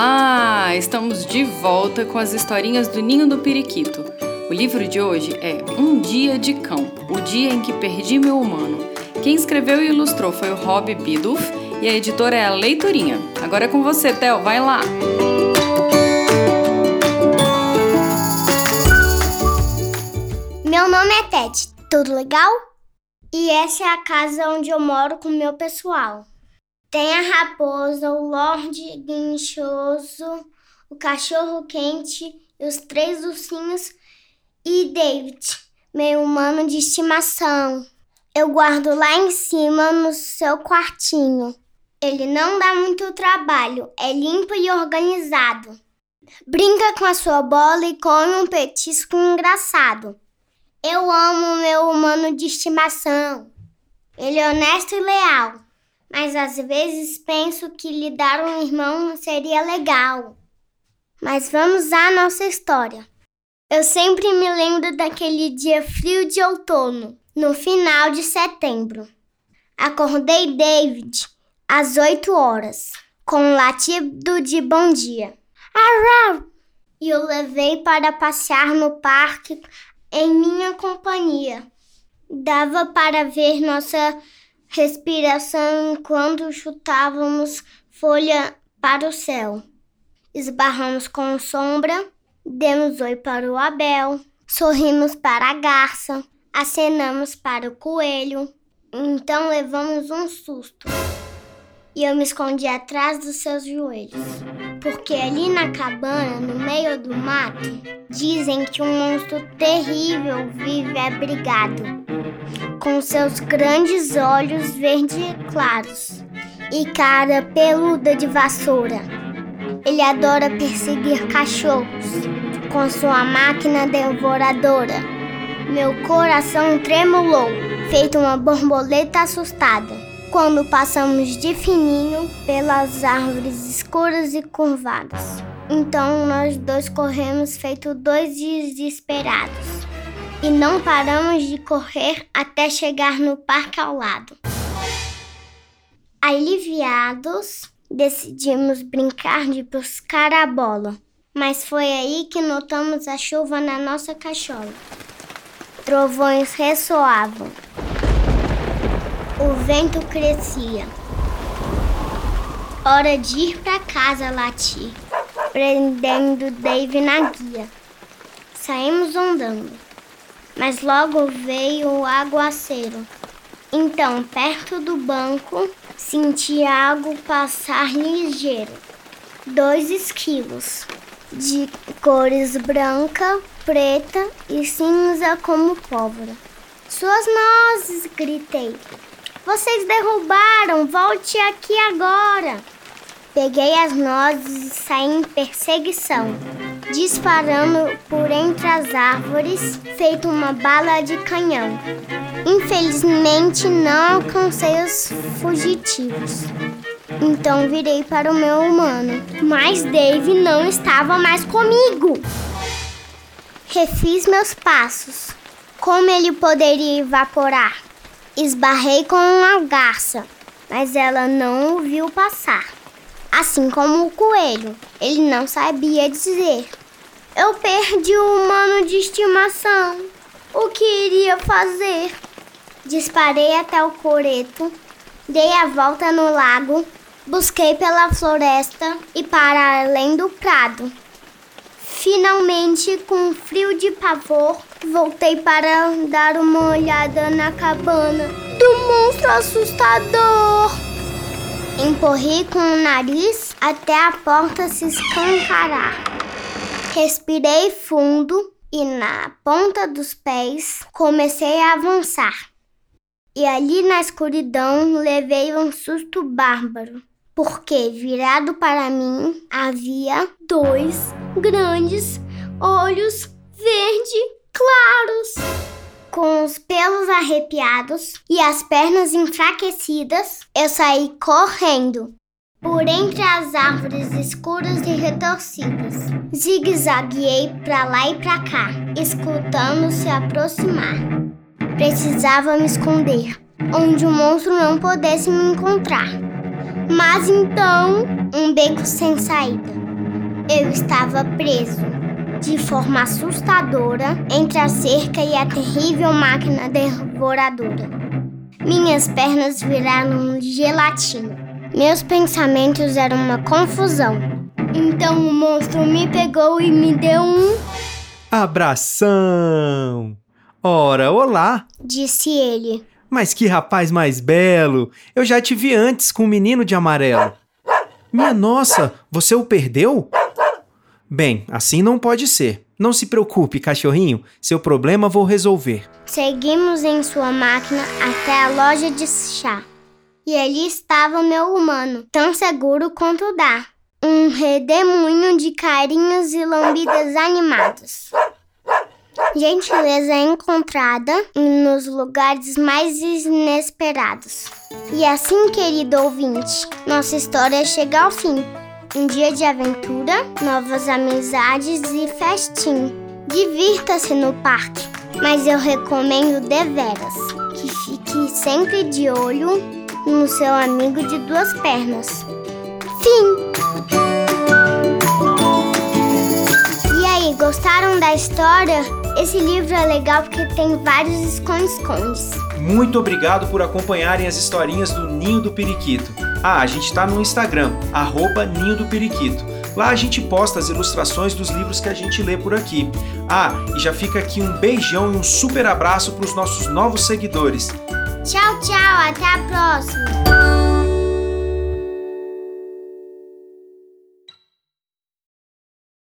Olá! Estamos de volta com as historinhas do Ninho do Periquito. O livro de hoje é Um Dia de Cão, o dia em que perdi meu humano. Quem escreveu e ilustrou foi o Rob Biduff e a editora é a Leitorinha. Agora é com você, Theo, vai lá! Meu nome é Ted, tudo legal? E essa é a casa onde eu moro com meu pessoal. Tem a raposa, o Lorde Guinchoso, o cachorro quente e os três ursinhos e David, meu humano de estimação. Eu guardo lá em cima no seu quartinho. Ele não dá muito trabalho, é limpo e organizado. Brinca com a sua bola e come um petisco engraçado. Eu amo meu humano de estimação. Ele é honesto e leal mas às vezes penso que lhe dar um irmão seria legal. Mas vamos à nossa história. Eu sempre me lembro daquele dia frio de outono, no final de setembro. Acordei David às oito horas, com um latido de bom dia. Arrau! E o levei para passear no parque em minha companhia. Dava para ver nossa respiração enquanto chutávamos folha para o céu. Esbarramos com sombra, demos oi para o Abel, sorrimos para a garça, acenamos para o coelho. Então levamos um susto. E eu me escondi atrás dos seus joelhos. Porque ali na cabana, no meio do mato, dizem que um monstro terrível vive abrigado com seus grandes olhos verde claros e cara peluda de vassoura. Ele adora perseguir cachorros com sua máquina devoradora. Meu coração tremulou, feito uma borboleta assustada, quando passamos de fininho pelas árvores escuras e curvadas. Então nós dois corremos feito dois desesperados e não paramos de correr até chegar no parque ao lado. Aliviados, decidimos brincar de buscar a bola, mas foi aí que notamos a chuva na nossa cachola. Trovões ressoavam. O vento crescia. Hora de ir para casa, lati, prendendo Dave na guia. Saímos andando mas logo veio o aguaceiro. Então, perto do banco, senti algo passar ligeiro. Dois esquilos, de cores branca, preta e cinza como pólvora. Suas nozes, gritei. Vocês derrubaram, volte aqui agora. Peguei as nozes e saí em perseguição disparando por entre as árvores, feito uma bala de canhão. Infelizmente, não alcancei os fugitivos. Então virei para o meu humano, mas Dave não estava mais comigo. Refiz meus passos. Como ele poderia evaporar? Esbarrei com uma garça, mas ela não o viu passar. Assim como o coelho, ele não sabia dizer. Eu perdi o humano de estimação. O que iria fazer? Disparei até o coreto, dei a volta no lago, busquei pela floresta e para além do prado. Finalmente, com frio de pavor, voltei para dar uma olhada na cabana do monstro assustador. Empurrei com o nariz até a porta se escancarar. Respirei fundo e na ponta dos pés comecei a avançar. E ali na escuridão levei um susto bárbaro, porque virado para mim havia dois grandes olhos verde claros. Com os pelos arrepiados e as pernas enfraquecidas, eu saí correndo por entre as árvores escuras e retorcidas. Zigue-zagueei para lá e para cá, escutando se aproximar. Precisava me esconder, onde o monstro não pudesse me encontrar. Mas então, um beco sem saída. Eu estava preso, de forma assustadora, entre a cerca e a terrível máquina devoradora. Minhas pernas viraram gelatina. Meus pensamentos eram uma confusão. Então o monstro me pegou e me deu um. Abração! Ora, olá! Disse ele. Mas que rapaz mais belo! Eu já te vi antes com o um menino de amarelo. Minha nossa, você o perdeu? Bem, assim não pode ser. Não se preocupe, cachorrinho, seu problema vou resolver. Seguimos em sua máquina até a loja de chá. E ali estava o meu humano, tão seguro quanto dá. Um redemoinho de carinhos e lambidas animados. Gentileza encontrada nos lugares mais inesperados. E assim, querido ouvinte, nossa história chega ao fim. Um dia de aventura, novas amizades e festim. Divirta-se no parque, mas eu recomendo deveras que fique sempre de olho no seu amigo de duas pernas. Fim! E aí, gostaram da história? Esse livro é legal porque tem vários esconde-escondes. Muito obrigado por acompanharem as historinhas do Ninho do Periquito. Ah, a gente está no Instagram, arroba Ninho do Periquito. Lá a gente posta as ilustrações dos livros que a gente lê por aqui. Ah, e já fica aqui um beijão e um super abraço para os nossos novos seguidores. Tchau, tchau, até a próxima!